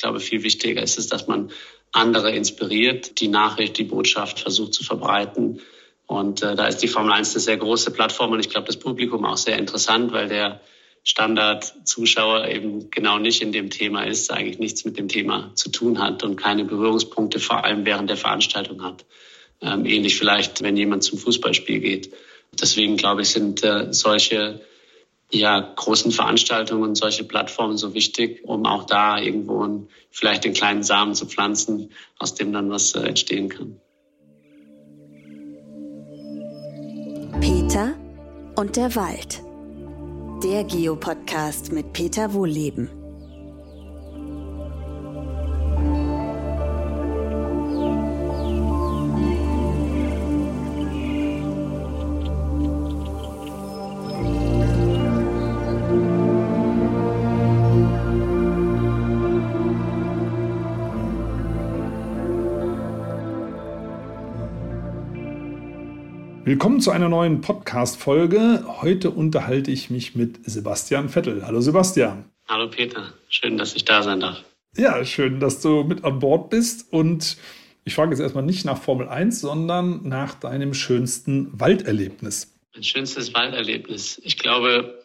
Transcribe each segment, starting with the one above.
glaube, viel wichtiger ist es, dass man andere inspiriert, die Nachricht, die Botschaft versucht zu verbreiten. Und äh, da ist die Formel 1 eine sehr große Plattform und ich glaube, das Publikum auch sehr interessant, weil der Standard-Zuschauer eben genau nicht in dem Thema ist, eigentlich nichts mit dem Thema zu tun hat und keine Berührungspunkte vor allem während der Veranstaltung hat. Ähm, ähnlich vielleicht, wenn jemand zum Fußballspiel geht. Deswegen glaube ich, sind äh, solche ja, großen Veranstaltungen und solche Plattformen so wichtig, um auch da irgendwo ein, vielleicht den kleinen Samen zu pflanzen, aus dem dann was äh, entstehen kann. Peter und der Wald. Der Geopodcast mit Peter Wohlleben. Willkommen zu einer neuen Podcast-Folge. Heute unterhalte ich mich mit Sebastian Vettel. Hallo Sebastian. Hallo Peter, schön, dass ich da sein darf. Ja, schön, dass du mit an Bord bist. Und ich frage jetzt erstmal nicht nach Formel 1, sondern nach deinem schönsten Walderlebnis. Mein schönstes Walderlebnis. Ich glaube,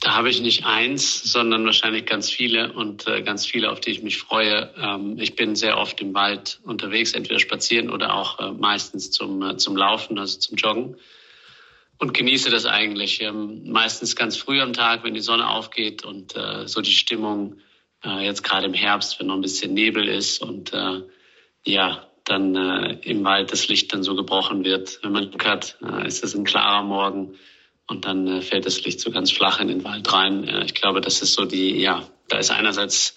da habe ich nicht eins, sondern wahrscheinlich ganz viele und äh, ganz viele, auf die ich mich freue. Ähm, ich bin sehr oft im Wald unterwegs, entweder spazieren oder auch äh, meistens zum, äh, zum Laufen, also zum Joggen. Und genieße das eigentlich ähm, meistens ganz früh am Tag, wenn die Sonne aufgeht und äh, so die Stimmung äh, jetzt gerade im Herbst, wenn noch ein bisschen Nebel ist und äh, ja, dann äh, im Wald das Licht dann so gebrochen wird. Wenn man Glück hat, äh, ist es ein klarer Morgen und dann äh, fällt das Licht so ganz flach in den Wald rein. Äh, ich glaube, das ist so die, ja, da ist einerseits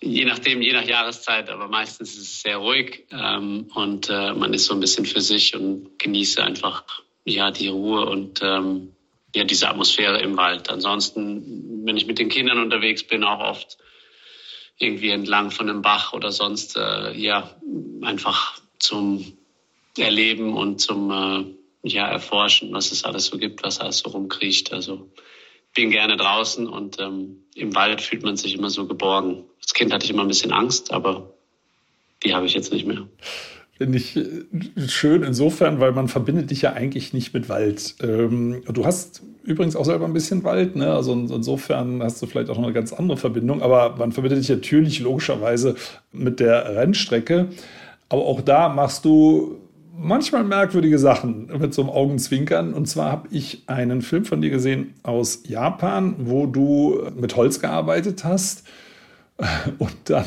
je nachdem, je nach Jahreszeit, aber meistens ist es sehr ruhig ähm, und äh, man ist so ein bisschen für sich und genieße einfach ja die Ruhe und ähm, ja diese Atmosphäre im Wald. Ansonsten, wenn ich mit den Kindern unterwegs bin, auch oft irgendwie entlang von einem Bach oder sonst, äh, ja, einfach zum Erleben und zum äh, ja, erforschen, was es alles so gibt, was alles so rumkriecht. Also bin gerne draußen und ähm, im Wald fühlt man sich immer so geborgen. Als Kind hatte ich immer ein bisschen Angst, aber die habe ich jetzt nicht mehr. Ich äh, schön insofern, weil man verbindet dich ja eigentlich nicht mit Wald. Ähm, du hast übrigens auch selber ein bisschen Wald, ne? Also insofern hast du vielleicht auch noch eine ganz andere Verbindung, aber man verbindet dich natürlich logischerweise mit der Rennstrecke. Aber auch da machst du manchmal merkwürdige Sachen mit so einem Augenzwinkern. Und zwar habe ich einen Film von dir gesehen aus Japan, wo du mit Holz gearbeitet hast und dann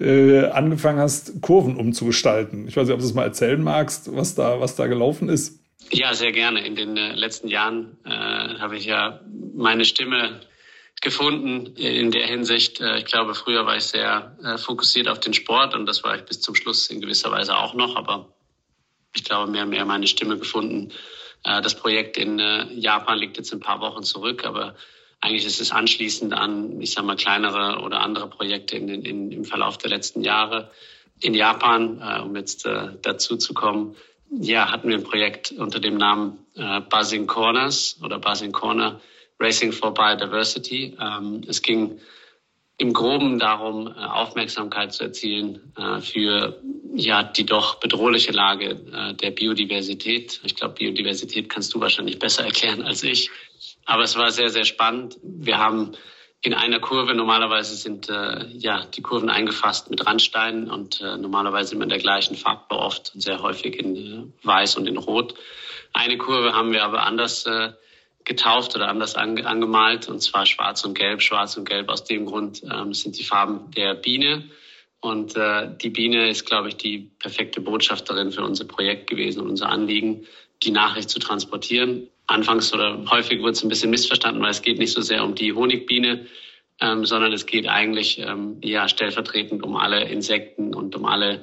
äh, angefangen hast, Kurven umzugestalten. Ich weiß nicht, ob du es mal erzählen magst, was da, was da gelaufen ist. Ja, sehr gerne. In den äh, letzten Jahren äh, habe ich ja meine Stimme gefunden in der Hinsicht. Äh, ich glaube, früher war ich sehr äh, fokussiert auf den Sport und das war ich bis zum Schluss in gewisser Weise auch noch, aber ich glaube, mehr und mehr meine Stimme gefunden. Äh, das Projekt in Japan liegt jetzt ein paar Wochen zurück, aber eigentlich ist es anschließend an, ich sage mal, kleinere oder andere Projekte in, in, im Verlauf der letzten Jahre in Japan, äh, um jetzt dazu zu kommen. Ja, hatten wir ein Projekt unter dem Namen Buzzing Corners oder Buzzing Corner Racing for Biodiversity. Ähm, es ging im Groben darum, äh, Aufmerksamkeit zu erzielen äh, für ja die doch bedrohliche Lage äh, der Biodiversität. Ich glaube, Biodiversität kannst du wahrscheinlich besser erklären als ich. Aber es war sehr, sehr spannend. Wir haben in einer Kurve, normalerweise sind äh, ja die Kurven eingefasst mit Randsteinen und äh, normalerweise immer in der gleichen Farbe, oft sehr häufig in äh, Weiß und in Rot. Eine Kurve haben wir aber anders äh, getauft oder anders ange angemalt, und zwar schwarz und gelb. Schwarz und gelb aus dem Grund ähm, sind die Farben der Biene. Und äh, die Biene ist, glaube ich, die perfekte Botschafterin für unser Projekt gewesen und unser Anliegen, die Nachricht zu transportieren. Anfangs oder häufig wurde es ein bisschen missverstanden, weil es geht nicht so sehr um die Honigbiene, ähm, sondern es geht eigentlich ähm, ja stellvertretend um alle Insekten und um alle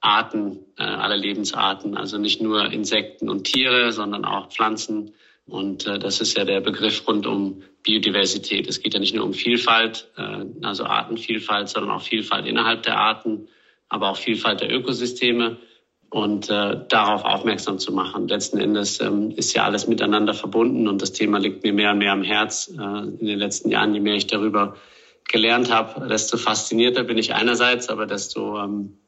Arten, äh, alle Lebensarten. Also nicht nur Insekten und Tiere, sondern auch Pflanzen, und äh, das ist ja der Begriff rund um Biodiversität. Es geht ja nicht nur um Vielfalt, äh, also Artenvielfalt, sondern auch Vielfalt innerhalb der Arten, aber auch Vielfalt der Ökosysteme und äh, darauf aufmerksam zu machen. Letzten Endes ähm, ist ja alles miteinander verbunden und das Thema liegt mir mehr und mehr am Herz äh, in den letzten Jahren, je mehr ich darüber gelernt habe, desto faszinierter bin ich einerseits, aber desto ähm,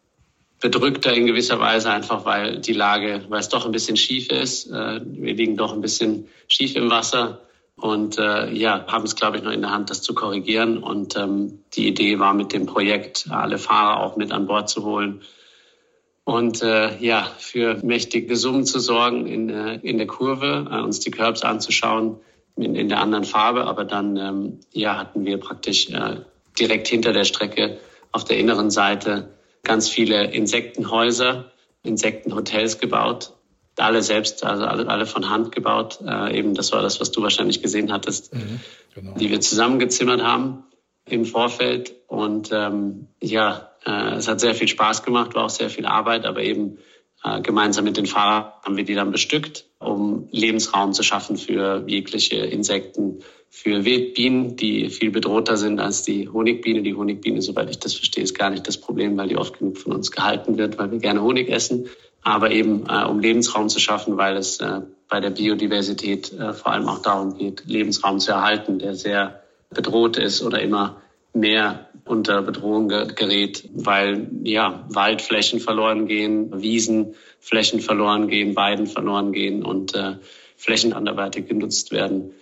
bedrückter in gewisser Weise einfach, weil die Lage, weil es doch ein bisschen schief ist. Äh, wir liegen doch ein bisschen schief im Wasser und äh, ja, haben es, glaube ich, noch in der Hand, das zu korrigieren. Und ähm, die Idee war mit dem Projekt, alle Fahrer auch mit an Bord zu holen und äh, ja, für mächtige Summen zu sorgen in, äh, in der Kurve, äh, uns die Curbs anzuschauen in, in der anderen Farbe. Aber dann ähm, ja, hatten wir praktisch äh, direkt hinter der Strecke auf der inneren Seite ganz viele Insektenhäuser, Insektenhotels gebaut. Alle selbst, also alle, alle von Hand gebaut. Äh, eben, das war das, was du wahrscheinlich gesehen hattest, mhm, genau. die wir zusammengezimmert haben im Vorfeld. Und ähm, ja, äh, es hat sehr viel Spaß gemacht, war auch sehr viel Arbeit, aber eben äh, gemeinsam mit den Fahrern haben wir die dann bestückt, um Lebensraum zu schaffen für jegliche Insekten, für Wildbienen, die viel bedrohter sind als die Honigbiene. Die Honigbiene, soweit ich das verstehe, ist gar nicht das Problem, weil die oft genug von uns gehalten wird, weil wir gerne Honig essen. Aber eben äh, um Lebensraum zu schaffen, weil es äh, bei der Biodiversität äh, vor allem auch darum geht, Lebensraum zu erhalten, der sehr bedroht ist oder immer mehr unter Bedrohung gerät, weil ja Waldflächen verloren gehen, Wiesenflächen verloren gehen, Weiden verloren gehen und äh, Flächen anderweitig genutzt werden,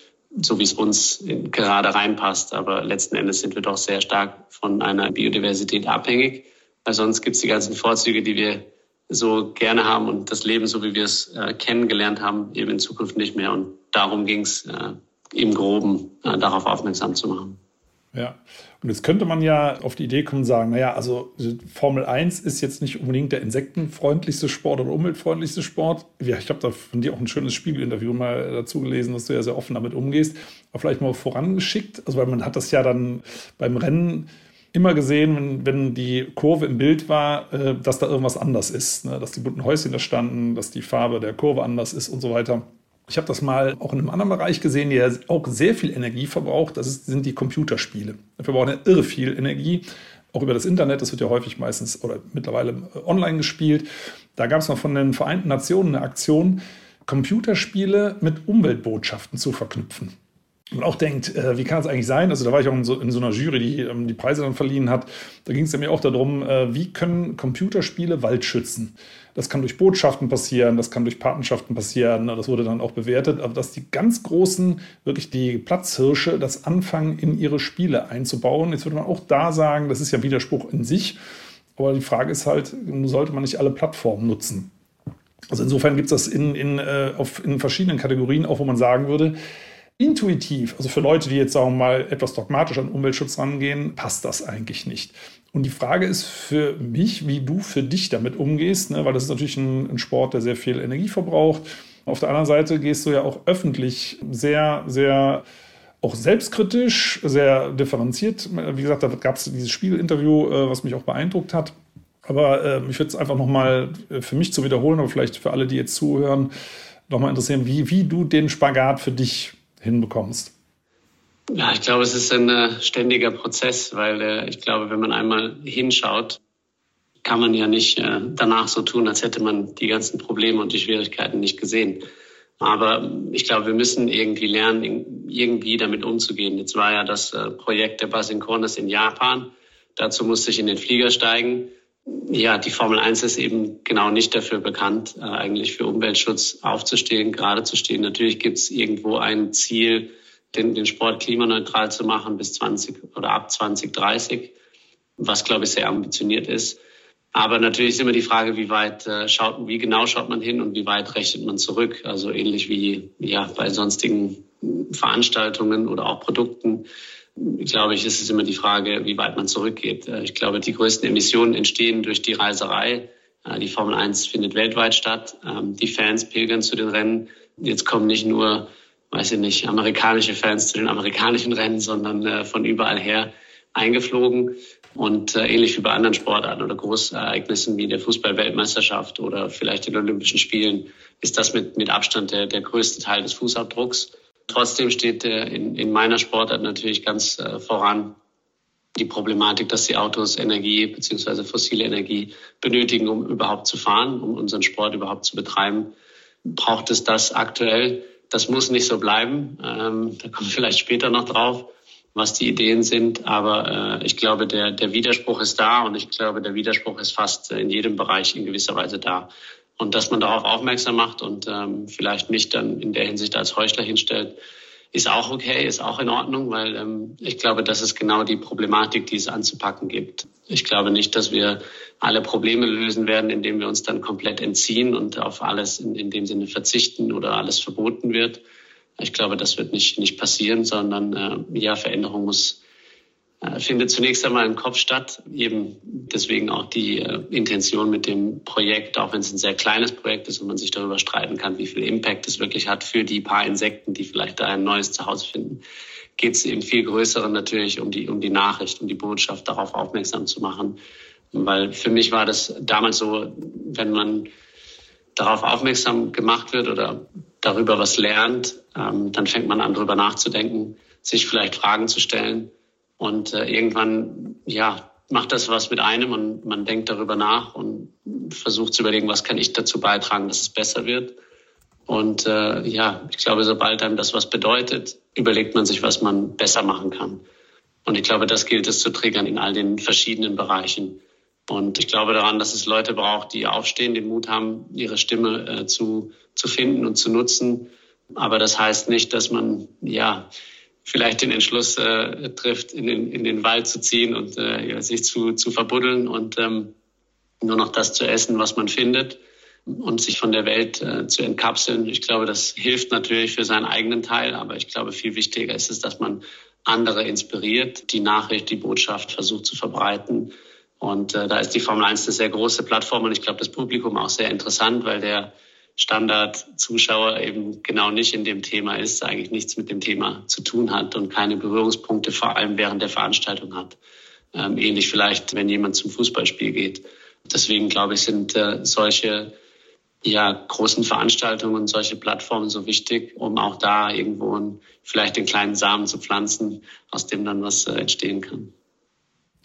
so wie es uns gerade reinpasst. Aber letzten Endes sind wir doch sehr stark von einer Biodiversität abhängig, weil sonst gibt es die ganzen Vorzüge, die wir so gerne haben und das Leben, so wie wir es äh, kennengelernt haben, eben in Zukunft nicht mehr. Und darum ging es äh, im Groben, äh, darauf aufmerksam zu machen. Ja, und jetzt könnte man ja auf die Idee kommen und sagen, naja, also Formel 1 ist jetzt nicht unbedingt der insektenfreundlichste Sport oder umweltfreundlichste Sport. Ja, ich habe da von dir auch ein schönes Spiegelinterview mal dazu gelesen, dass du ja sehr offen damit umgehst. Aber vielleicht mal vorangeschickt, also weil man hat das ja dann beim Rennen immer gesehen, wenn, wenn die Kurve im Bild war, äh, dass da irgendwas anders ist. Ne? Dass die bunten Häuschen da standen, dass die Farbe der Kurve anders ist und so weiter. Ich habe das mal auch in einem anderen Bereich gesehen, der auch sehr viel Energie verbraucht. Das ist, sind die Computerspiele. Dafür brauchen ja irre viel Energie. Auch über das Internet, das wird ja häufig meistens oder mittlerweile online gespielt. Da gab es mal von den Vereinten Nationen eine Aktion, Computerspiele mit Umweltbotschaften zu verknüpfen man auch denkt, äh, wie kann es eigentlich sein? Also da war ich auch in so, in so einer Jury, die ähm, die Preise dann verliehen hat. Da ging es ja mir auch darum, äh, wie können Computerspiele Wald schützen? Das kann durch Botschaften passieren, das kann durch Patenschaften passieren. Das wurde dann auch bewertet. Aber dass die ganz großen, wirklich die Platzhirsche, das anfangen, in ihre Spiele einzubauen. Jetzt würde man auch da sagen, das ist ja Widerspruch in sich. Aber die Frage ist halt, sollte man nicht alle Plattformen nutzen? Also insofern gibt es das in, in, äh, auf, in verschiedenen Kategorien, auch wo man sagen würde, intuitiv, also für Leute, die jetzt sagen wir mal etwas dogmatisch an Umweltschutz rangehen, passt das eigentlich nicht. Und die Frage ist für mich, wie du für dich damit umgehst, ne? weil das ist natürlich ein, ein Sport, der sehr viel Energie verbraucht. Auf der anderen Seite gehst du ja auch öffentlich sehr, sehr auch selbstkritisch, sehr differenziert. Wie gesagt, da gab es dieses Spiegelinterview, äh, was mich auch beeindruckt hat. Aber äh, ich würde es einfach nochmal für mich zu wiederholen, aber vielleicht für alle, die jetzt zuhören, nochmal interessieren, wie, wie du den Spagat für dich hinbekommst? Ja, ich glaube, es ist ein äh, ständiger Prozess, weil äh, ich glaube, wenn man einmal hinschaut, kann man ja nicht äh, danach so tun, als hätte man die ganzen Probleme und die Schwierigkeiten nicht gesehen. Aber ich glaube, wir müssen irgendwie lernen, irgendwie damit umzugehen. Jetzt war ja das äh, Projekt der Basinkonis in Japan. Dazu musste ich in den Flieger steigen. Ja, die Formel 1 ist eben genau nicht dafür bekannt, äh, eigentlich für Umweltschutz aufzustehen, gerade zu stehen. Natürlich gibt es irgendwo ein Ziel, den, den Sport klimaneutral zu machen bis 20 oder ab 2030, was, glaube ich, sehr ambitioniert ist. Aber natürlich ist immer die Frage, wie weit äh, schaut, wie genau schaut man hin und wie weit rechnet man zurück. Also ähnlich wie ja bei sonstigen Veranstaltungen oder auch Produkten glaube ich, ist es immer die Frage, wie weit man zurückgeht. Äh, ich glaube, die größten Emissionen entstehen durch die Reiserei. Äh, die Formel 1 findet weltweit statt. Ähm, die Fans pilgern zu den Rennen. Jetzt kommen nicht nur, weiß ich nicht, amerikanische Fans zu den amerikanischen Rennen, sondern äh, von überall her eingeflogen. Und ähnlich wie bei anderen Sportarten oder Großereignissen wie der Fußball-Weltmeisterschaft oder vielleicht den Olympischen Spielen ist das mit, mit Abstand der, der größte Teil des Fußabdrucks. Trotzdem steht in, in meiner Sportart natürlich ganz äh, voran die Problematik, dass die Autos Energie beziehungsweise fossile Energie benötigen, um überhaupt zu fahren, um unseren Sport überhaupt zu betreiben. Braucht es das aktuell? Das muss nicht so bleiben. Ähm, da kommen wir vielleicht später noch drauf. was die Ideen sind. Aber äh, ich glaube, der, der Widerspruch ist da und ich glaube, der Widerspruch ist fast in jedem Bereich in gewisser Weise da. Und dass man darauf aufmerksam macht und ähm, vielleicht nicht dann in der Hinsicht als Heuchler hinstellt, ist auch okay, ist auch in Ordnung, weil ähm, ich glaube, das ist genau die Problematik, die es anzupacken gibt. Ich glaube nicht, dass wir alle Probleme lösen werden, indem wir uns dann komplett entziehen und auf alles in, in dem Sinne verzichten oder alles verboten wird. Ich glaube, das wird nicht, nicht passieren, sondern äh, ja, Veränderung muss findet zunächst einmal im Kopf statt. Eben deswegen auch die äh, Intention mit dem Projekt, auch wenn es ein sehr kleines Projekt ist und man sich darüber streiten kann, wie viel Impact es wirklich hat für die paar Insekten, die vielleicht da ein neues Zuhause finden, geht es im viel größeren natürlich um die, um die Nachricht, um die Botschaft, darauf aufmerksam zu machen. Weil für mich war das damals so, wenn man darauf aufmerksam gemacht wird oder darüber was lernt, ähm, dann fängt man an, darüber nachzudenken, sich vielleicht Fragen zu stellen und äh, irgendwann, ja, macht das was mit einem und man denkt darüber nach und versucht zu überlegen, was kann ich dazu beitragen, dass es besser wird. Und äh, ja, ich glaube, sobald einem das was bedeutet, überlegt man sich, was man besser machen kann. Und ich glaube, das gilt es zu triggern in all den verschiedenen Bereichen. Und ich glaube daran, dass es Leute braucht, die aufstehen, den Mut haben, ihre Stimme äh, zu, zu finden und zu nutzen. Aber das heißt nicht, dass man ja vielleicht den Entschluss äh, trifft, in den, in den Wald zu ziehen und äh, sich zu, zu verbuddeln und ähm, nur noch das zu essen, was man findet und sich von der Welt äh, zu entkapseln. Ich glaube, das hilft natürlich für seinen eigenen Teil, aber ich glaube, viel wichtiger ist es, dass man andere inspiriert, die Nachricht, die Botschaft versucht zu verbreiten. Und äh, da ist die Formel 1 eine sehr große Plattform und ich glaube, das Publikum auch sehr interessant, weil der Standard-Zuschauer eben genau nicht in dem Thema ist, eigentlich nichts mit dem Thema zu tun hat und keine Berührungspunkte vor allem während der Veranstaltung hat. Ähm, ähnlich vielleicht, wenn jemand zum Fußballspiel geht. Deswegen glaube ich, sind äh, solche ja, großen Veranstaltungen solche Plattformen so wichtig, um auch da irgendwo ein, vielleicht den kleinen Samen zu pflanzen, aus dem dann was äh, entstehen kann.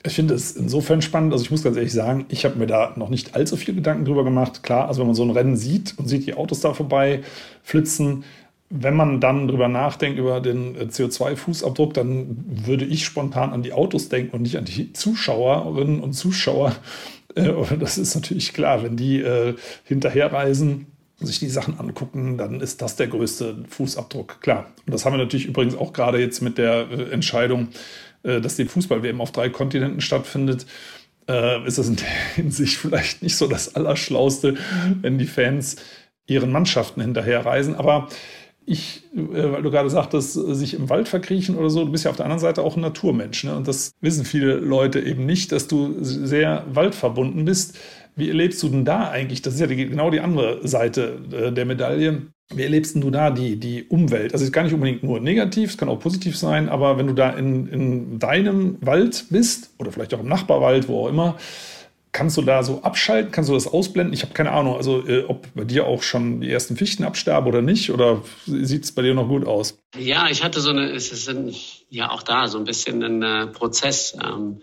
Ich finde es insofern spannend. Also ich muss ganz ehrlich sagen, ich habe mir da noch nicht allzu viel Gedanken drüber gemacht. Klar, also wenn man so ein Rennen sieht und sieht die Autos da vorbei flitzen, wenn man dann drüber nachdenkt über den CO2-Fußabdruck, dann würde ich spontan an die Autos denken und nicht an die Zuschauerinnen und Zuschauer. Äh, das ist natürlich klar, wenn die äh, hinterherreisen, sich die Sachen angucken, dann ist das der größte Fußabdruck. Klar. Und das haben wir natürlich übrigens auch gerade jetzt mit der äh, Entscheidung äh, dass die Fußball-WM auf drei Kontinenten stattfindet, äh, ist das in der Hinsicht vielleicht nicht so das Allerschlauste, wenn die Fans ihren Mannschaften hinterherreisen. Aber ich, äh, weil du gerade sagtest, sich im Wald verkriechen oder so, du bist ja auf der anderen Seite auch ein Naturmensch. Ne? Und das wissen viele Leute eben nicht, dass du sehr waldverbunden bist. Wie erlebst du denn da eigentlich? Das ist ja die, genau die andere Seite äh, der Medaille. Wie erlebst du da die, die Umwelt? Also es ist gar nicht unbedingt nur negativ, es kann auch positiv sein, aber wenn du da in, in deinem Wald bist oder vielleicht auch im Nachbarwald, wo auch immer, kannst du da so abschalten? Kannst du das ausblenden? Ich habe keine Ahnung, also äh, ob bei dir auch schon die ersten Fichten absterben oder nicht, oder sieht es bei dir noch gut aus? Ja, ich hatte so eine, es ist ein, ja auch da so ein bisschen ein äh, Prozess. Ähm,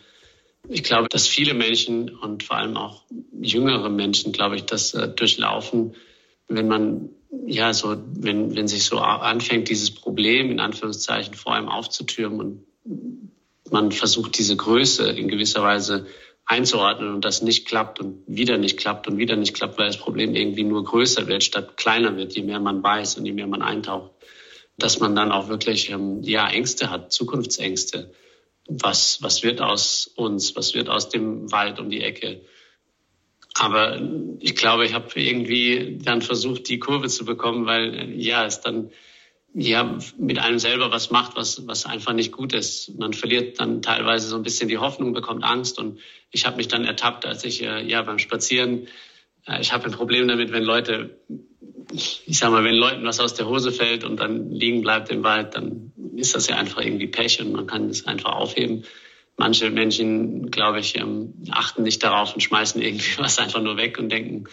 ich glaube, dass viele Menschen und vor allem auch jüngere Menschen, glaube ich, das äh, durchlaufen, wenn man ja, so, wenn, wenn sich so anfängt, dieses Problem in Anführungszeichen vor einem aufzutürmen und man versucht, diese Größe in gewisser Weise einzuordnen und das nicht klappt und wieder nicht klappt und wieder nicht klappt, weil das Problem irgendwie nur größer wird, statt kleiner wird, je mehr man weiß und je mehr man eintaucht, dass man dann auch wirklich ähm, ja Ängste hat, Zukunftsängste. Was was wird aus uns? Was wird aus dem Wald um die Ecke? Aber ich glaube, ich habe irgendwie dann versucht, die Kurve zu bekommen, weil ja, es dann ja mit einem selber was macht, was, was einfach nicht gut ist. Man verliert dann teilweise so ein bisschen die Hoffnung, bekommt Angst. Und ich habe mich dann ertappt, als ich äh, ja beim Spazieren, ich habe ein Problem damit, wenn Leute, ich sag mal, wenn Leuten was aus der Hose fällt und dann liegen bleibt im Wald, dann ist das ja einfach irgendwie Pech und man kann es einfach aufheben. Manche Menschen, glaube ich, ähm, achten nicht darauf und schmeißen irgendwie was einfach nur weg und denken,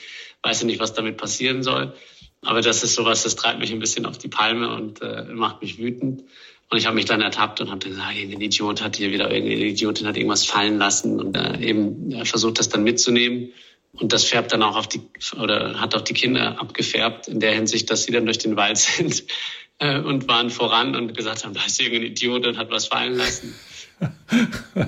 weiß ich nicht, was damit passieren soll. Aber das ist sowas, das treibt mich ein bisschen auf die Palme und äh, macht mich wütend. Und ich habe mich dann ertappt und habe gesagt, irgendein Idiot hat hier wieder, irgendeine Idiotin hat irgendwas fallen lassen und äh, eben ja, versucht, das dann mitzunehmen. Und das färbt dann auch auf die, oder hat auch die Kinder abgefärbt in der Hinsicht, dass sie dann durch den Wald sind äh, und waren voran und gesagt haben, da ist irgendein Idiot und hat was fallen lassen.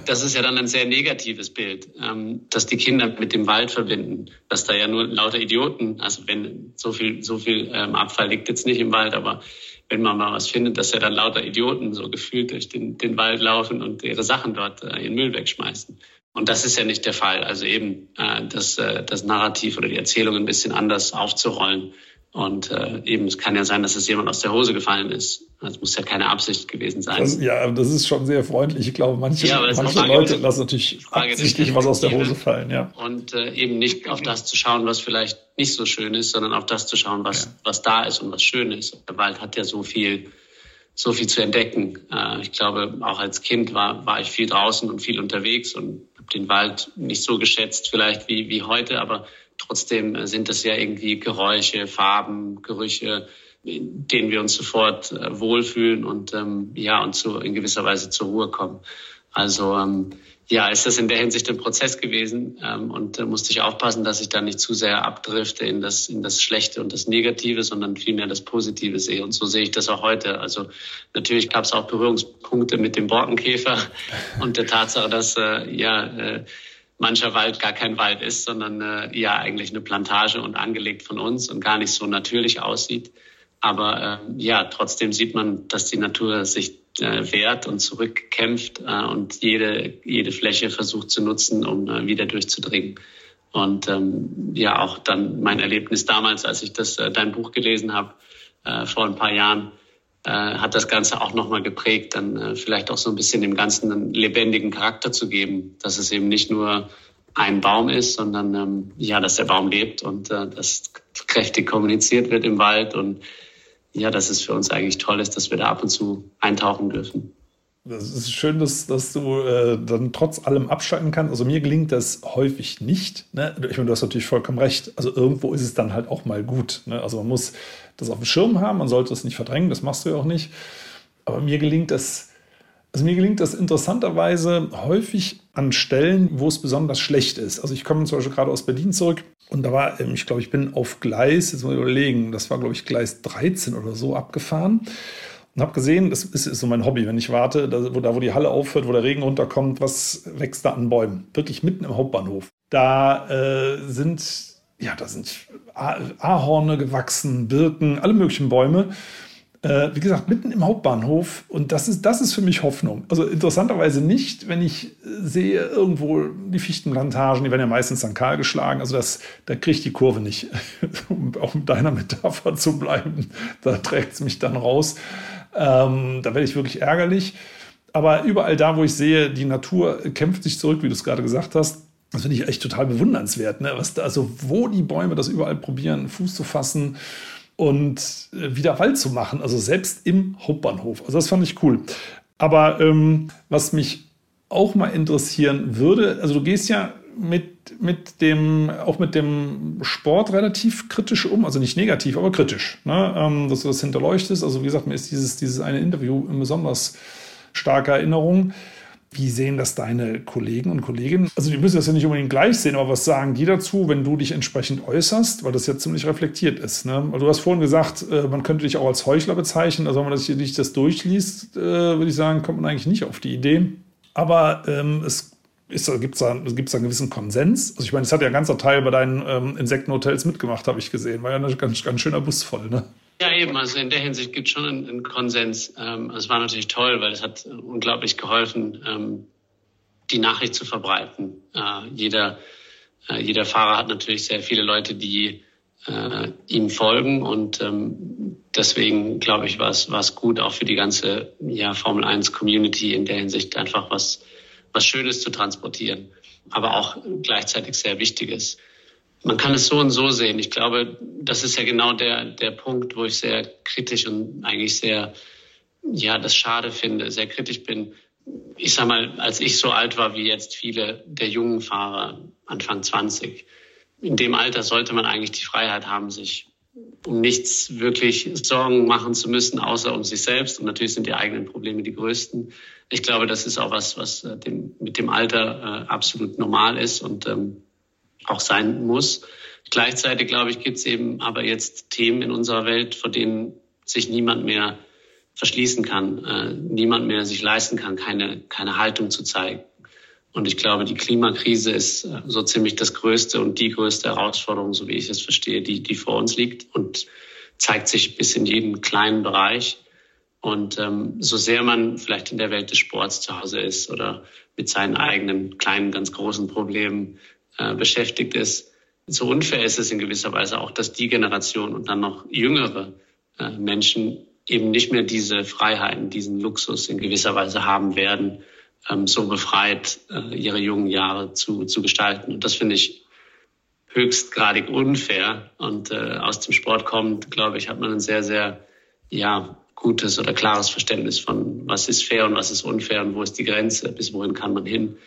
Das ist ja dann ein sehr negatives Bild, ähm, dass die Kinder mit dem Wald verbinden, dass da ja nur lauter Idioten, also wenn so viel, so viel ähm, Abfall liegt jetzt nicht im Wald, aber wenn man mal was findet, dass ja dann lauter Idioten so gefühlt durch den, den Wald laufen und ihre Sachen dort, äh, ihren Müll wegschmeißen. Und das ist ja nicht der Fall. Also eben äh, das, äh, das Narrativ oder die Erzählung ein bisschen anders aufzurollen. Und äh, eben, es kann ja sein, dass es jemand aus der Hose gefallen ist. Das muss ja keine Absicht gewesen sein. Das, ja, das ist schon sehr freundlich. Ich glaube, manche, ja, manche Leute lassen natürlich absichtlich was aus der Hose fallen. Ja. Und äh, eben nicht auf das zu schauen, was vielleicht nicht so schön ist, sondern auf das zu schauen, was, ja. was da ist und was schön ist. Der Wald hat ja so viel, so viel zu entdecken. Äh, ich glaube, auch als Kind war, war ich viel draußen und viel unterwegs und habe den Wald nicht so geschätzt vielleicht wie, wie heute, aber Trotzdem sind das ja irgendwie Geräusche, Farben, Gerüche, in denen wir uns sofort äh, wohlfühlen und ähm, ja und zu, in gewisser Weise zur Ruhe kommen. Also ähm, ja, ist das in der Hinsicht ein Prozess gewesen ähm, und da musste ich aufpassen, dass ich da nicht zu sehr abdrifte in das in das Schlechte und das Negative, sondern vielmehr das Positive sehe. Und so sehe ich das auch heute. Also natürlich gab es auch Berührungspunkte mit dem Borkenkäfer und der Tatsache, dass äh, ja äh, mancher Wald gar kein Wald ist, sondern äh, ja eigentlich eine Plantage und angelegt von uns und gar nicht so natürlich aussieht. Aber äh, ja, trotzdem sieht man, dass die Natur sich äh, wehrt und zurückkämpft äh, und jede, jede Fläche versucht zu nutzen, um äh, wieder durchzudringen. Und ähm, ja, auch dann mein Erlebnis damals, als ich das äh, dein Buch gelesen habe, äh, vor ein paar Jahren, äh, hat das Ganze auch nochmal geprägt, dann äh, vielleicht auch so ein bisschen dem Ganzen einen lebendigen Charakter zu geben, dass es eben nicht nur ein Baum ist, sondern ähm, ja, dass der Baum lebt und äh, dass kräftig kommuniziert wird im Wald und ja, dass es für uns eigentlich toll ist, dass wir da ab und zu eintauchen dürfen. Das ist schön, dass, dass du äh, dann trotz allem abschalten kannst. Also mir gelingt das häufig nicht. Ne? Ich meine, du hast natürlich vollkommen recht. Also irgendwo ist es dann halt auch mal gut. Ne? Also man muss das auf dem Schirm haben, man sollte es nicht verdrängen, das machst du ja auch nicht. Aber mir gelingt das, also mir gelingt das interessanterweise häufig an Stellen, wo es besonders schlecht ist. Also ich komme zum Beispiel gerade aus Berlin zurück und da war, ähm, ich glaube, ich bin auf Gleis, jetzt muss ich überlegen, das war, glaube ich, Gleis 13 oder so abgefahren und habe gesehen, das ist, ist, so mein Hobby, wenn ich warte, da wo, da wo die Halle aufhört, wo der Regen runterkommt, was wächst da an Bäumen? Wirklich mitten im Hauptbahnhof. Da äh, sind, ja, da sind Ahorne gewachsen, Birken, alle möglichen Bäume. Äh, wie gesagt, mitten im Hauptbahnhof. Und das ist, das ist für mich Hoffnung. Also interessanterweise nicht, wenn ich sehe, irgendwo die Fichtenplantagen, die werden ja meistens dann kahl geschlagen. Also das, da kriege ich die Kurve nicht. um auch mit deiner Metapher zu bleiben, da trägt es mich dann raus. Ähm, da werde ich wirklich ärgerlich. Aber überall da, wo ich sehe, die Natur kämpft sich zurück, wie du es gerade gesagt hast, das finde ich echt total bewundernswert. Ne? Was da, also wo die Bäume das überall probieren, Fuß zu fassen und äh, wieder Wald zu machen. Also selbst im Hauptbahnhof. Also das fand ich cool. Aber ähm, was mich auch mal interessieren würde, also du gehst ja mit, mit dem, auch mit dem Sport relativ kritisch um, also nicht negativ, aber kritisch, ne? ähm, dass du das hinterleuchtest. Also wie gesagt, mir ist dieses, dieses eine Interview in besonders starker Erinnerung. Wie sehen das deine Kollegen und Kolleginnen? Also die müssen das ja nicht unbedingt gleich sehen, aber was sagen die dazu, wenn du dich entsprechend äußerst, weil das ja ziemlich reflektiert ist. Ne? Du hast vorhin gesagt, äh, man könnte dich auch als Heuchler bezeichnen. Also wenn man sich das durchliest, äh, würde ich sagen, kommt man eigentlich nicht auf die Idee. Aber ähm, es gibt da, da einen gewissen Konsens? Also ich meine, es hat ja ein ganzer Teil bei deinen ähm, Insektenhotels mitgemacht, habe ich gesehen. War ja ein ganz, ganz schöner Bus voll, ne? Ja, eben. Also in der Hinsicht gibt es schon einen, einen Konsens. Ähm, es war natürlich toll, weil es hat unglaublich geholfen, ähm, die Nachricht zu verbreiten. Äh, jeder, äh, jeder Fahrer hat natürlich sehr viele Leute, die äh, ihm folgen und ähm, deswegen glaube ich, war es gut auch für die ganze ja, Formel 1 Community in der Hinsicht einfach was was Schönes zu transportieren, aber auch gleichzeitig sehr Wichtiges. Man kann es so und so sehen. Ich glaube, das ist ja genau der, der Punkt, wo ich sehr kritisch und eigentlich sehr, ja, das schade finde, sehr kritisch bin. Ich sag mal, als ich so alt war wie jetzt viele der jungen Fahrer, Anfang 20, in dem Alter sollte man eigentlich die Freiheit haben, sich um nichts wirklich Sorgen machen zu müssen, außer um sich selbst. Und natürlich sind die eigenen Probleme die größten. Ich glaube, das ist auch was, was äh, dem, mit dem Alter äh, absolut normal ist und ähm, auch sein muss. Gleichzeitig, glaube ich, gibt es eben aber jetzt Themen in unserer Welt, vor denen sich niemand mehr verschließen kann, äh, niemand mehr sich leisten kann, keine, keine Haltung zu zeigen. Und ich glaube, die Klimakrise ist äh, so ziemlich das größte und die größte Herausforderung, so wie ich es verstehe, die, die vor uns liegt und zeigt sich bis in jeden kleinen Bereich. Und ähm, so sehr man vielleicht in der Welt des Sports zu Hause ist oder mit seinen eigenen kleinen, ganz großen Problemen äh, beschäftigt ist, so unfair ist es in gewisser Weise auch, dass die Generation und dann noch jüngere äh, Menschen eben nicht mehr diese Freiheiten, diesen Luxus in gewisser Weise haben werden, ähm, so befreit äh, ihre jungen Jahre zu, zu gestalten. Und das finde ich höchstgradig unfair. Und aus dem Sport kommt, glaube ich, hat man ein sehr, sehr ja, gutes oder klares Verständnis von, was ist fair und was ist unfair und wo ist die Grenze, bis wohin kann man hin.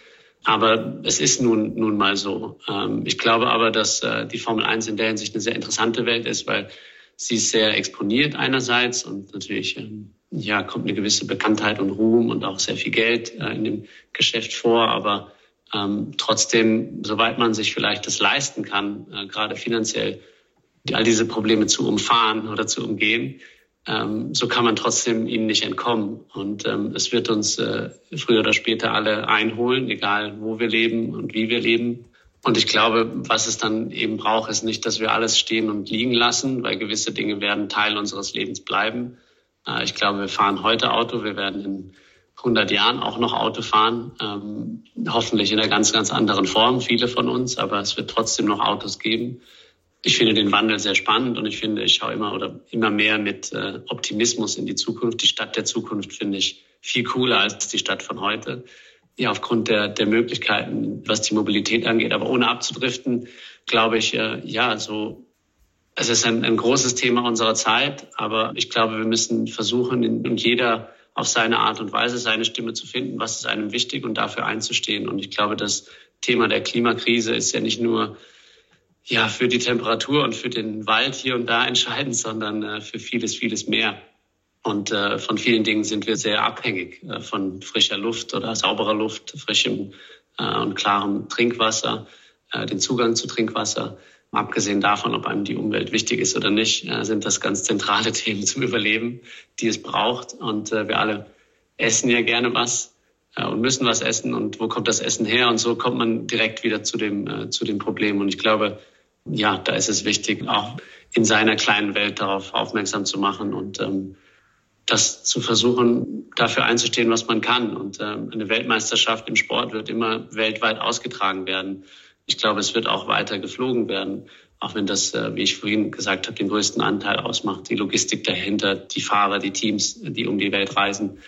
Aber es ist nun, nun mal so. Ähm, ich glaube aber, dass äh, die Formel 1 in der Hinsicht eine sehr interessante Welt ist, weil sie ist sehr exponiert einerseits und natürlich ähm, ja, kommt eine gewisse Bekanntheit und Ruhm und auch sehr viel Geld äh, in dem Geschäft vor. Aber ähm, trotzdem, soweit man sich vielleicht das leisten kann, äh, gerade finanziell, all diese Probleme zu umfahren oder zu umgehen, ähm, so kann man trotzdem ihnen nicht entkommen. Und ähm, es wird uns äh, früher oder später alle einholen, egal wo wir leben und wie wir leben. Und ich glaube, was es dann eben braucht, ist nicht, dass wir alles stehen und liegen lassen, weil gewisse Dinge werden Teil unseres Lebens bleiben. Äh, ich glaube, wir fahren heute Auto, wir werden in 100 Jahren auch noch Auto fahren, ähm, hoffentlich in einer ganz, ganz anderen Form, viele von uns, aber es wird trotzdem noch Autos geben. Ich finde den Wandel sehr spannend und ich finde, ich schaue immer oder immer mehr mit äh, Optimismus in die Zukunft. Die Stadt der Zukunft finde ich viel cooler als die Stadt von heute. Ja, aufgrund der, der Möglichkeiten, was die Mobilität angeht. Aber ohne abzudriften, glaube ich, äh, ja, so es ist ein, ein großes Thema unserer Zeit, aber ich glaube, wir müssen versuchen, und jeder auf seine Art und Weise seine Stimme zu finden, was ist einem wichtig und dafür einzustehen. Und ich glaube, das Thema der Klimakrise ist ja nicht nur ja, für die Temperatur und für den Wald hier und da entscheidend, sondern äh, für vieles, vieles mehr. Und äh, von vielen Dingen sind wir sehr abhängig äh, von frischer Luft oder sauberer Luft, frischem äh, und klarem Trinkwasser, äh, den Zugang zu Trinkwasser. Abgesehen davon, ob einem die Umwelt wichtig ist oder nicht, äh, sind das ganz zentrale Themen zum Überleben, die es braucht. Und wir alle essen ja gerne was und müssen was essen. Und wo kommt das Essen her? Und so kommt man direkt wieder zu dem, zu dem Problem. Und ich glaube, ja, da ist es wichtig, auch in seiner kleinen Welt darauf aufmerksam zu machen und ähm, das zu versuchen, dafür einzustehen, was man kann. Und ähm, eine Weltmeisterschaft im Sport wird immer weltweit ausgetragen werden ich glaube, es wird auch weiter geflogen werden, auch wenn das, äh, wie ich vorhin gesagt habe, den größten Anteil ausmacht, die Logistik dahinter, die Fahrer, die Teams, die um die Welt reisen.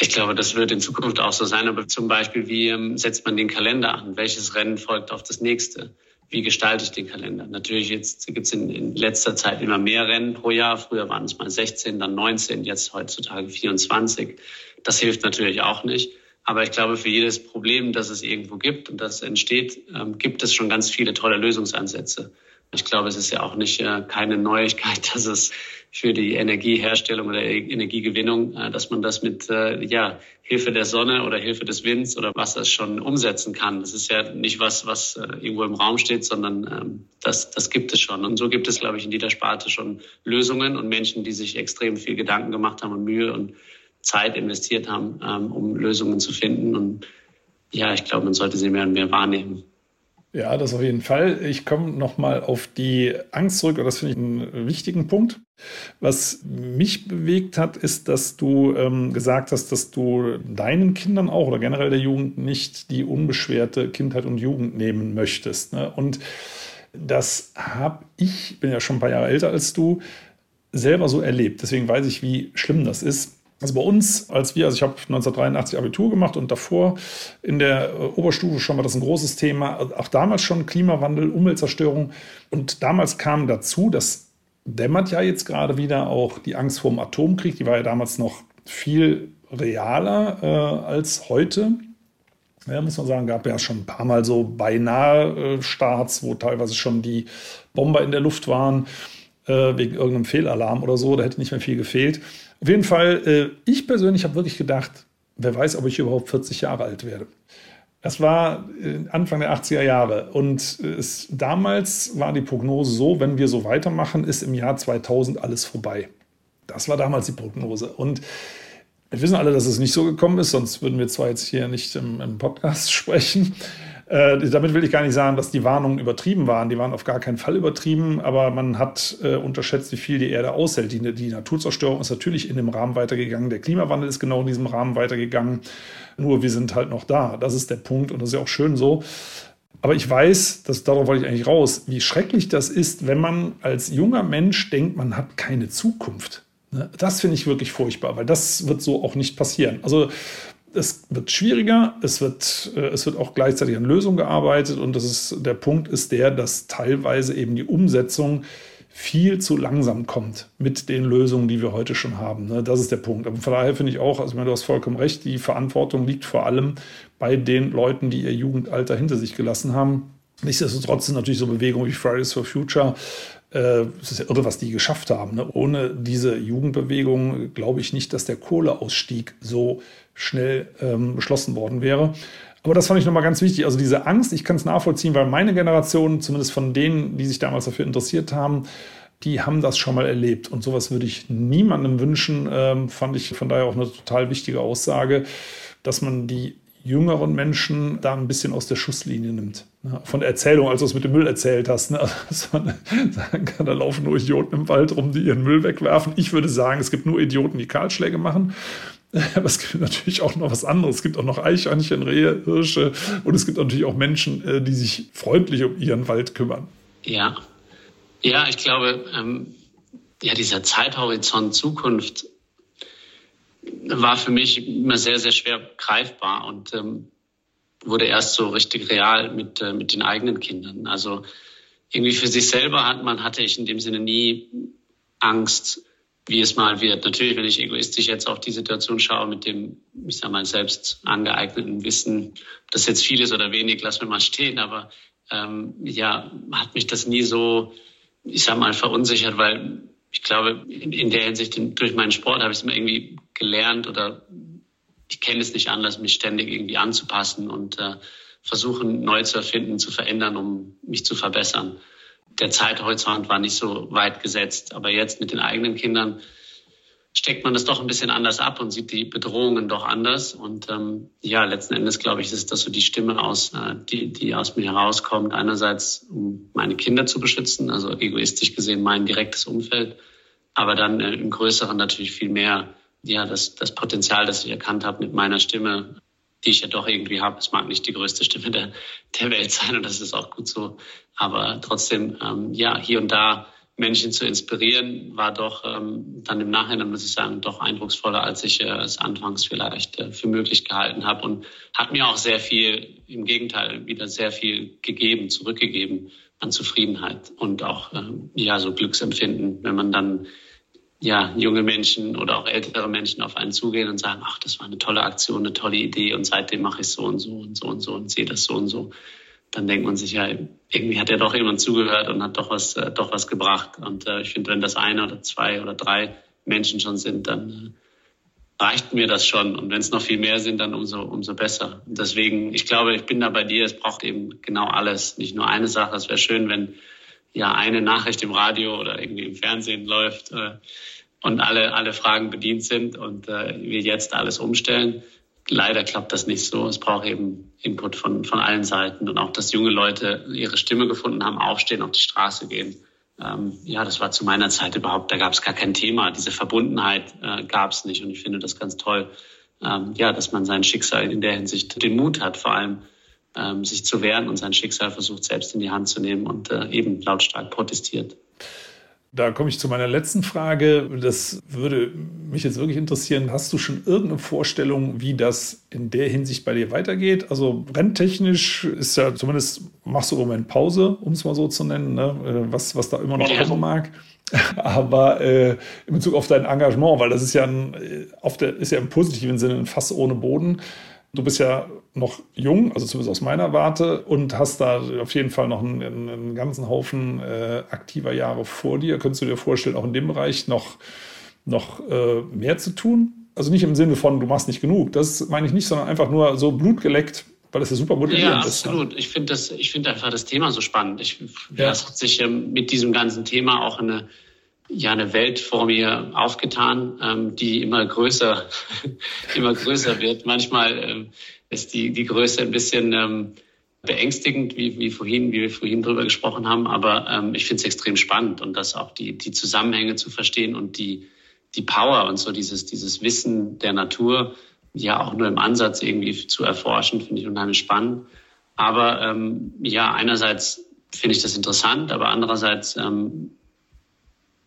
Ich glaube, das wird in Zukunft auch so sein. Aber zum Beispiel, wie ähm, setzt man den Kalender an? Welches Rennen folgt auf das nächste? Wie gestalte ich den Kalender? Natürlich jetzt gibt es in, in, letzter Zeit immer mehr Rennen pro Jahr. Früher waren es mal 16, dann 19, jetzt heutzutage 24. Das hilft natürlich auch nicht. Aber ich glaube, für jedes Problem, das es irgendwo gibt und das entsteht, ähm, gibt es schon ganz viele tolle Lösungsansätze. Ich glaube, es ist ja auch nicht äh, keine Neuigkeit, dass es für die Energieherstellung oder Energiegewinnung, äh, dass man das mit äh, ja, Hilfe der Sonne oder Hilfe des Winds oder was das schon umsetzen kann. Das ist ja nicht was, was irgendwo im Raum steht, sondern ähm, das, das gibt es schon. Und so gibt es, glaube ich, in jeder Sparte schon Lösungen und Menschen, die sich extrem viel Gedanken gemacht haben und Mühe und Zeit investiert haben, ähm, um Lösungen zu finden. Und ja, ich glaube, man sollte sie mehr und mehr wahrnehmen. Ja, das auf jeden Fall. Ich komme nochmal auf die Angst zurück, und das finde ich einen wichtigen Punkt. Was mich bewegt hat, ist, dass du ähm, gesagt hast, dass du deinen Kindern auch oder generell der Jugend nicht die unbeschwerte Kindheit und Jugend nehmen möchtest. Ne? Und das habe ich, bin ja schon ein paar Jahre älter als du, selber so erlebt. Deswegen weiß ich, wie schlimm das ist. Also bei uns, als wir, also ich habe 1983 Abitur gemacht und davor in der äh, Oberstufe schon war das ein großes Thema. Auch damals schon Klimawandel, Umweltzerstörung. Und damals kam dazu, das dämmert ja jetzt gerade wieder auch die Angst vor dem Atomkrieg. Die war ja damals noch viel realer äh, als heute. Ja, muss man sagen, gab ja schon ein paar Mal so beinahe äh, Starts, wo teilweise schon die Bomber in der Luft waren, äh, wegen irgendeinem Fehlalarm oder so. Da hätte nicht mehr viel gefehlt. Auf jeden Fall, äh, ich persönlich habe wirklich gedacht, wer weiß, ob ich überhaupt 40 Jahre alt werde. Das war äh, Anfang der 80er Jahre und es, damals war die Prognose so, wenn wir so weitermachen, ist im Jahr 2000 alles vorbei. Das war damals die Prognose. Und wir wissen alle, dass es nicht so gekommen ist, sonst würden wir zwar jetzt hier nicht im, im Podcast sprechen. Äh, damit will ich gar nicht sagen, dass die Warnungen übertrieben waren. Die waren auf gar keinen Fall übertrieben, aber man hat äh, unterschätzt, wie viel die Erde aushält. Die, die Naturzerstörung ist natürlich in dem Rahmen weitergegangen. Der Klimawandel ist genau in diesem Rahmen weitergegangen. Nur wir sind halt noch da. Das ist der Punkt und das ist ja auch schön so. Aber ich weiß, dass darauf wollte ich eigentlich raus, wie schrecklich das ist, wenn man als junger Mensch denkt, man hat keine Zukunft. Ne? Das finde ich wirklich furchtbar, weil das wird so auch nicht passieren. Also es wird schwieriger, es wird, äh, es wird auch gleichzeitig an Lösungen gearbeitet und das ist, der Punkt ist der, dass teilweise eben die Umsetzung viel zu langsam kommt mit den Lösungen, die wir heute schon haben. Ne? Das ist der Punkt. Aber von daher finde ich auch, also du hast vollkommen recht, die Verantwortung liegt vor allem bei den Leuten, die ihr Jugendalter hinter sich gelassen haben. Nichtsdestotrotz sind natürlich so Bewegungen wie Fridays for Future äh, es ist ja irre, was die geschafft haben. Ne? Ohne diese Jugendbewegung glaube ich nicht, dass der Kohleausstieg so schnell ähm, beschlossen worden wäre. Aber das fand ich nochmal ganz wichtig. Also diese Angst, ich kann es nachvollziehen, weil meine Generation, zumindest von denen, die sich damals dafür interessiert haben, die haben das schon mal erlebt. Und sowas würde ich niemandem wünschen. Ähm, fand ich von daher auch eine total wichtige Aussage, dass man die jüngeren Menschen da ein bisschen aus der Schusslinie nimmt. Ne? Von der Erzählung, als du es mit dem Müll erzählt hast. Ne? Also, man kann, da laufen nur Idioten im Wald rum, die ihren Müll wegwerfen. Ich würde sagen, es gibt nur Idioten, die Kahlschläge machen. Aber es gibt natürlich auch noch was anderes. Es gibt auch noch Eichhörnchen, Rehe, Hirsche und es gibt natürlich auch Menschen, äh, die sich freundlich um ihren Wald kümmern. Ja, ja, ich glaube, ähm, ja, dieser Zeithorizont Zukunft war für mich immer sehr, sehr schwer greifbar und ähm, wurde erst so richtig real mit, äh, mit den eigenen Kindern. Also irgendwie für sich selber hat man, hatte ich in dem Sinne nie Angst, wie es mal wird. Natürlich, wenn ich egoistisch jetzt auf die Situation schaue, mit dem, ich sag mal, selbst angeeigneten Wissen, das jetzt viel ist oder wenig, lassen wir mal stehen, aber ähm, ja, hat mich das nie so, ich sag mal, verunsichert, weil ich glaube, in, in der Hinsicht, durch meinen Sport habe ich es immer irgendwie gelernt oder ich kenne es nicht anders, mich ständig irgendwie anzupassen und äh, versuchen, neu zu erfinden, zu verändern, um mich zu verbessern. Der Zeithorizont war nicht so weit gesetzt, aber jetzt mit den eigenen Kindern steckt man das doch ein bisschen anders ab und sieht die Bedrohungen doch anders. Und ähm, ja, letzten Endes glaube ich, ist das so die Stimme aus, äh, die, die aus mir herauskommt. Einerseits, um meine Kinder zu beschützen, also egoistisch gesehen mein direktes Umfeld, aber dann äh, im Größeren natürlich viel mehr ja, das, das Potenzial, das ich erkannt habe mit meiner Stimme, die ich ja doch irgendwie habe. Es mag nicht die größte Stimme der, der Welt sein und das ist auch gut so. Aber trotzdem, ähm, ja, hier und da Menschen zu inspirieren, war doch ähm, dann im Nachhinein, muss ich sagen, doch eindrucksvoller, als ich äh, es anfangs vielleicht äh, für möglich gehalten habe und hat mir auch sehr viel, im Gegenteil, wieder sehr viel gegeben, zurückgegeben an Zufriedenheit und auch ähm, ja so Glücksempfinden, wenn man dann ja, junge Menschen oder auch ältere Menschen auf einen zugehen und sagen, ach, das war eine tolle Aktion, eine tolle Idee und seitdem mache ich so und so und so und so und sehe das so und so. Dann denkt man sich ja, irgendwie hat ja doch jemand zugehört und hat doch was, äh, doch was gebracht. Und äh, ich finde, wenn das eine oder zwei oder drei Menschen schon sind, dann äh, reicht mir das schon. Und wenn es noch viel mehr sind, dann umso, umso besser. Und deswegen, ich glaube, ich bin da bei dir. Es braucht eben genau alles, nicht nur eine Sache. Es wäre schön, wenn ja eine Nachricht im Radio oder irgendwie im Fernsehen läuft äh, und alle, alle Fragen bedient sind und äh, wir jetzt alles umstellen. Leider klappt das nicht so. Es braucht eben Input von, von allen Seiten und auch, dass junge Leute ihre Stimme gefunden haben, aufstehen, auf die Straße gehen. Ähm, ja, das war zu meiner Zeit überhaupt, da gab es gar kein Thema. Diese Verbundenheit äh, gab es nicht und ich finde das ganz toll, ähm, ja, dass man sein Schicksal in der Hinsicht den Mut hat, vor allem ähm, sich zu wehren und sein Schicksal versucht selbst in die Hand zu nehmen und äh, eben lautstark protestiert. Da komme ich zu meiner letzten Frage. Das würde mich jetzt wirklich interessieren. Hast du schon irgendeine Vorstellung, wie das in der Hinsicht bei dir weitergeht? Also renntechnisch ist ja zumindest, machst du im Moment Pause, um es mal so zu nennen, ne? Äh, was, was da immer noch kommen mag. Aber äh, in Bezug auf dein Engagement, weil das ist ja, ein, äh, auf der, ist ja im positiven Sinne ein Fass ohne Boden. Du bist ja noch jung, also zumindest aus meiner Warte, und hast da auf jeden Fall noch einen, einen ganzen Haufen äh, aktiver Jahre vor dir. Könntest du dir vorstellen, auch in dem Bereich noch, noch äh, mehr zu tun? Also nicht im Sinne von, du machst nicht genug, das meine ich nicht, sondern einfach nur so blutgeleckt, weil das ja super motivierend ist. Ja, absolut. Ist, ne? Ich finde das, einfach das Thema so spannend. Ich, ja. Das hat sich ähm, mit diesem ganzen Thema auch eine ja eine Welt vor mir aufgetan, ähm, die immer größer, immer größer wird. Manchmal ähm, ist die, die Größe ein bisschen ähm, beängstigend, wie, wie vorhin, wie wir vorhin drüber gesprochen haben. Aber ähm, ich finde es extrem spannend und das auch die, die Zusammenhänge zu verstehen und die, die Power und so dieses, dieses Wissen der Natur ja auch nur im Ansatz irgendwie zu erforschen, finde ich unheimlich spannend. Aber ähm, ja, einerseits finde ich das interessant, aber andererseits ähm,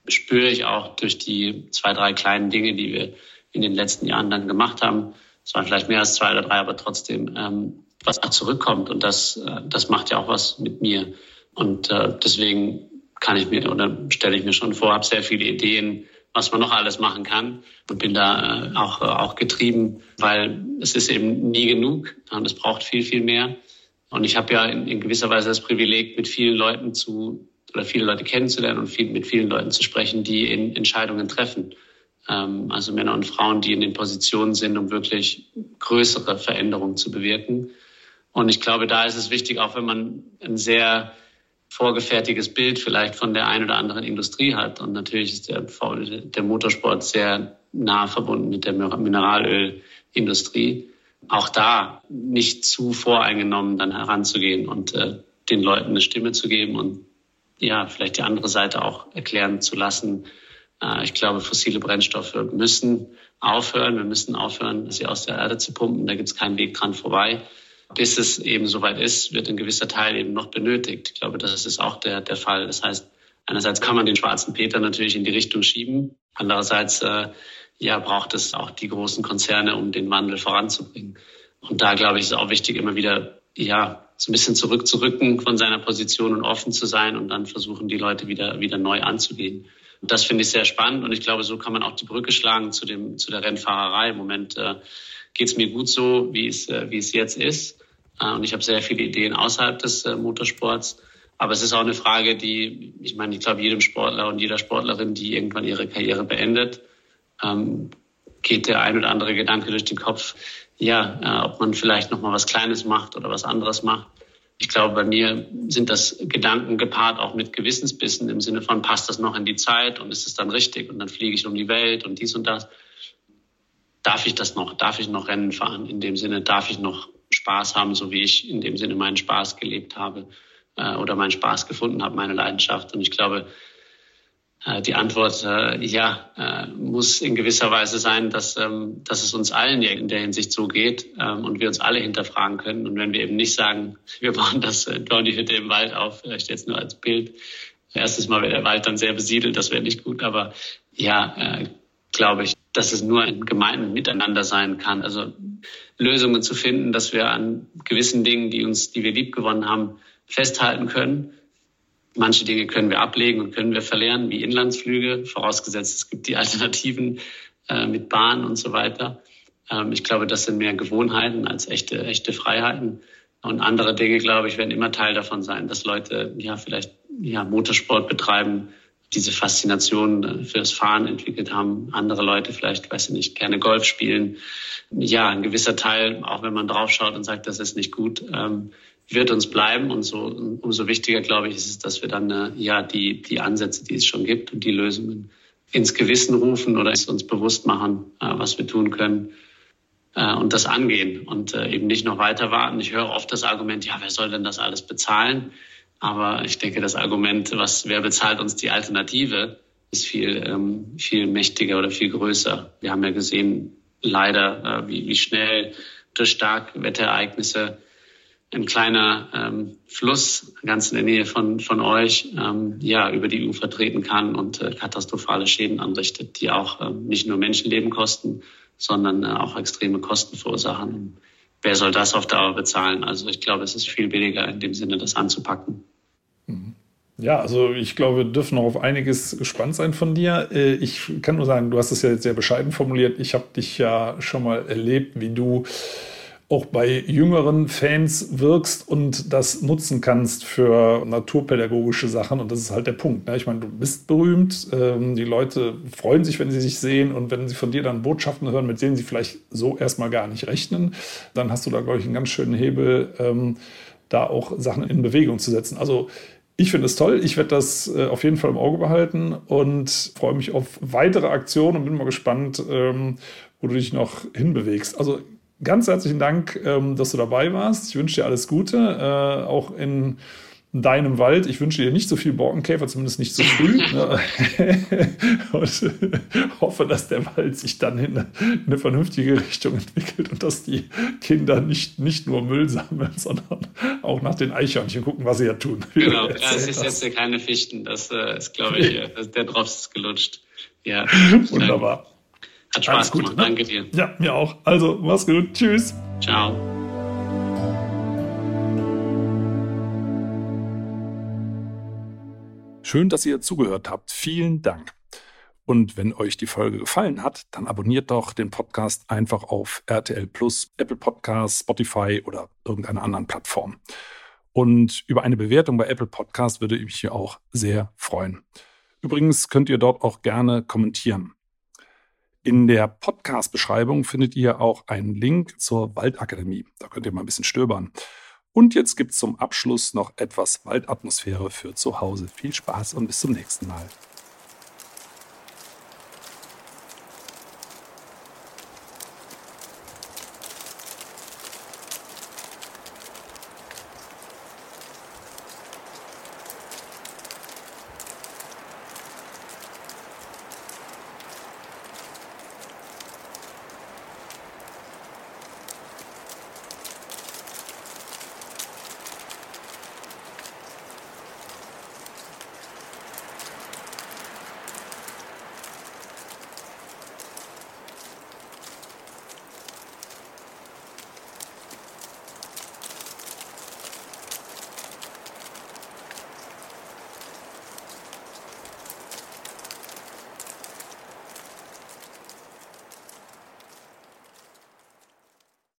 spüre ich auch durch die zwei, drei kleinen Dinge, die wir in den letzten Jahren dann gemacht haben, es waren vielleicht mehr als zwei oder drei, aber trotzdem, ähm, was da zurückkommt. Und das, äh, das macht ja auch was mit mir. Und äh, deswegen kann ich mir oder stelle ich mir schon vor, habe sehr viele Ideen, was man noch alles machen kann und bin da äh, auch, äh, auch getrieben, weil es ist eben nie genug und es braucht viel, viel mehr. Und ich habe ja in, in gewisser Weise das Privileg, mit vielen Leuten zu oder viele Leute kennenzulernen und viel, mit vielen Leuten zu sprechen, die in Entscheidungen treffen. Ähm, also Männer und Frauen, die in den Positionen sind, um wirklich größere Veränderungen zu bewirken. Und ich glaube, da ist es wichtig, auch wenn man ein sehr vorgefertigtes Bild vielleicht von der einen oder anderen Industrie hat. Und natürlich ist der, der Motorsport sehr nah verbunden mit der Mineralölindustrie auch da nicht zu voreingenommen dann heranzugehen und äh, den Leuten eine Stimme zu geben und ja, vielleicht die andere Seite auch erklären zu lassen. Äh, ich glaube, fossile Brennstoffe müssen aufhören. Wir müssen aufhören, sie aus der Erde zu pumpen. Da gibt es keinen Weg dran vorbei. Bis es eben soweit ist, wird ein gewisser Teil eben noch benötigt. Ich glaube, das ist auch der, der Fall. Das heißt, einerseits kann man den schwarzen Peter natürlich in die Richtung schieben. Andererseits äh, ja, braucht es auch die großen Konzerne, um den Wandel voranzubringen. Und da, glaube ich, ist auch wichtig, immer wieder, ja, so ein bisschen zurückzurücken von seiner Position und offen zu sein und dann versuchen, die Leute wieder, wieder neu anzugehen. Und das finde ich sehr spannend und ich glaube, so kann man auch die Brücke schlagen zu dem, zu der Rennfahrerei. Im Moment äh, geht es mir gut so, wie es, äh, wie es jetzt ist. Äh, und ich habe sehr viele Ideen außerhalb des äh, Motorsports. Aber es ist auch eine Frage, die, ich meine, ich glaube, jedem Sportler und jeder Sportlerin, die irgendwann ihre Karriere beendet, ähm, geht der ein oder andere Gedanke durch den Kopf, ja, äh, ob man vielleicht noch mal was Kleines macht oder was anderes macht. Ich glaube, bei mir sind das Gedanken gepaart auch mit Gewissensbissen im Sinne von, passt das noch in die Zeit und ist es dann richtig und dann fliege ich um die Welt und dies und das. Darf ich das noch? Darf ich noch Rennen fahren? In dem Sinne, darf ich noch Spaß haben, so wie ich in dem Sinne meinen Spaß gelebt habe äh, oder meinen Spaß gefunden habe, meine Leidenschaft. Und ich glaube, die Antwort äh, ja äh, muss in gewisser Weise sein, dass, ähm, dass es uns allen in der Hinsicht so geht ähm, und wir uns alle hinterfragen können. Und wenn wir eben nicht sagen, wir bauen das, bauen die Hütte im Wald auf, vielleicht jetzt nur als Bild. Erstes Mal wäre der Wald dann sehr besiedelt, das wäre nicht gut. Aber ja, glaube ich, dass es nur ein gemeinsames Miteinander sein kann. Also Lösungen zu finden, dass wir an gewissen Dingen, die uns, die wir lieb gewonnen haben, festhalten können Manche Dinge können wir ablegen und können wir verlernen, wie Inlandsflüge, vorausgesetzt es gibt die Alternativen äh, mit Bahn und so weiter. Ähm, ich glaube, das sind mehr Gewohnheiten als echte, echte Freiheiten. Und andere Dinge, glaube ich, werden immer Teil davon sein, dass Leute ja vielleicht ja, Motorsport betreiben, diese Faszination äh, fürs Fahren entwickelt haben. Andere Leute vielleicht, weiß ich nicht, gerne Golf spielen. Ja, ein gewisser Teil, auch wenn man draufschaut und sagt, das ist nicht gut, ähm, wird uns bleiben. Und so umso wichtiger, glaube ich, ist es, dass wir dann äh, ja die, die Ansätze, die es schon gibt und die Lösungen ins Gewissen rufen oder uns bewusst machen, äh, was wir tun können äh, und das angehen und äh, eben nicht noch weiter warten. Ich höre oft das Argument, ja, wer soll denn das alles bezahlen? Aber ich denke, das Argument, was wer bezahlt uns die Alternative, ist viel ähm, viel mächtiger oder viel größer. Wir haben ja gesehen, leider, wie, wie schnell durch starke Wetterereignisse ein kleiner ähm, Fluss ganz in der Nähe von, von euch ähm, ja, über die Ufer treten kann und äh, katastrophale Schäden anrichtet, die auch ähm, nicht nur Menschenleben kosten, sondern äh, auch extreme Kosten verursachen. Wer soll das auf Dauer bezahlen? Also ich glaube, es ist viel billiger in dem Sinne, das anzupacken. Mhm. Ja, also ich glaube, wir dürfen noch auf einiges gespannt sein von dir. Äh, ich kann nur sagen, du hast es ja jetzt sehr bescheiden formuliert. Ich habe dich ja schon mal erlebt, wie du auch bei jüngeren Fans wirkst und das nutzen kannst für naturpädagogische Sachen. Und das ist halt der Punkt. Ne? Ich meine, du bist berühmt. Ähm, die Leute freuen sich, wenn sie sich sehen und wenn sie von dir dann Botschaften hören, mit denen sie vielleicht so erstmal gar nicht rechnen, dann hast du da, glaube ich, einen ganz schönen Hebel, ähm, da auch Sachen in Bewegung zu setzen. Also Ich finde es toll. Ich werde das äh, auf jeden Fall im Auge behalten und freue mich auf weitere Aktionen und bin mal gespannt, ähm, wo du dich noch hinbewegst. Also ganz herzlichen Dank, ähm, dass du dabei warst. Ich wünsche dir alles Gute, äh, auch in deinem Wald. Ich wünsche dir nicht so viel Borkenkäfer, zumindest nicht so früh. ne? und hoffe, dass der Wald sich dann in eine, in eine, vernünftige Richtung entwickelt und dass die Kinder nicht, nicht nur Müll sammeln, sondern auch nach den Eichhörnchen gucken, was sie ja tun. Genau, ja, es ist jetzt keine Fichten. Das äh, ist, glaube ich, äh, der Drops ist gelutscht. Ja. Wunderbar. Hat Spaß gut, gemacht. Ne? Danke dir. Ja, mir auch. Also, mach's gut. Tschüss. Ciao. Schön, dass ihr zugehört habt. Vielen Dank. Und wenn euch die Folge gefallen hat, dann abonniert doch den Podcast einfach auf RTL Plus, Apple Podcasts, Spotify oder irgendeiner anderen Plattform. Und über eine Bewertung bei Apple Podcast würde ich mich hier auch sehr freuen. Übrigens könnt ihr dort auch gerne kommentieren. In der Podcast-Beschreibung findet ihr auch einen Link zur Waldakademie. Da könnt ihr mal ein bisschen stöbern. Und jetzt gibt es zum Abschluss noch etwas Waldatmosphäre für zu Hause. Viel Spaß und bis zum nächsten Mal.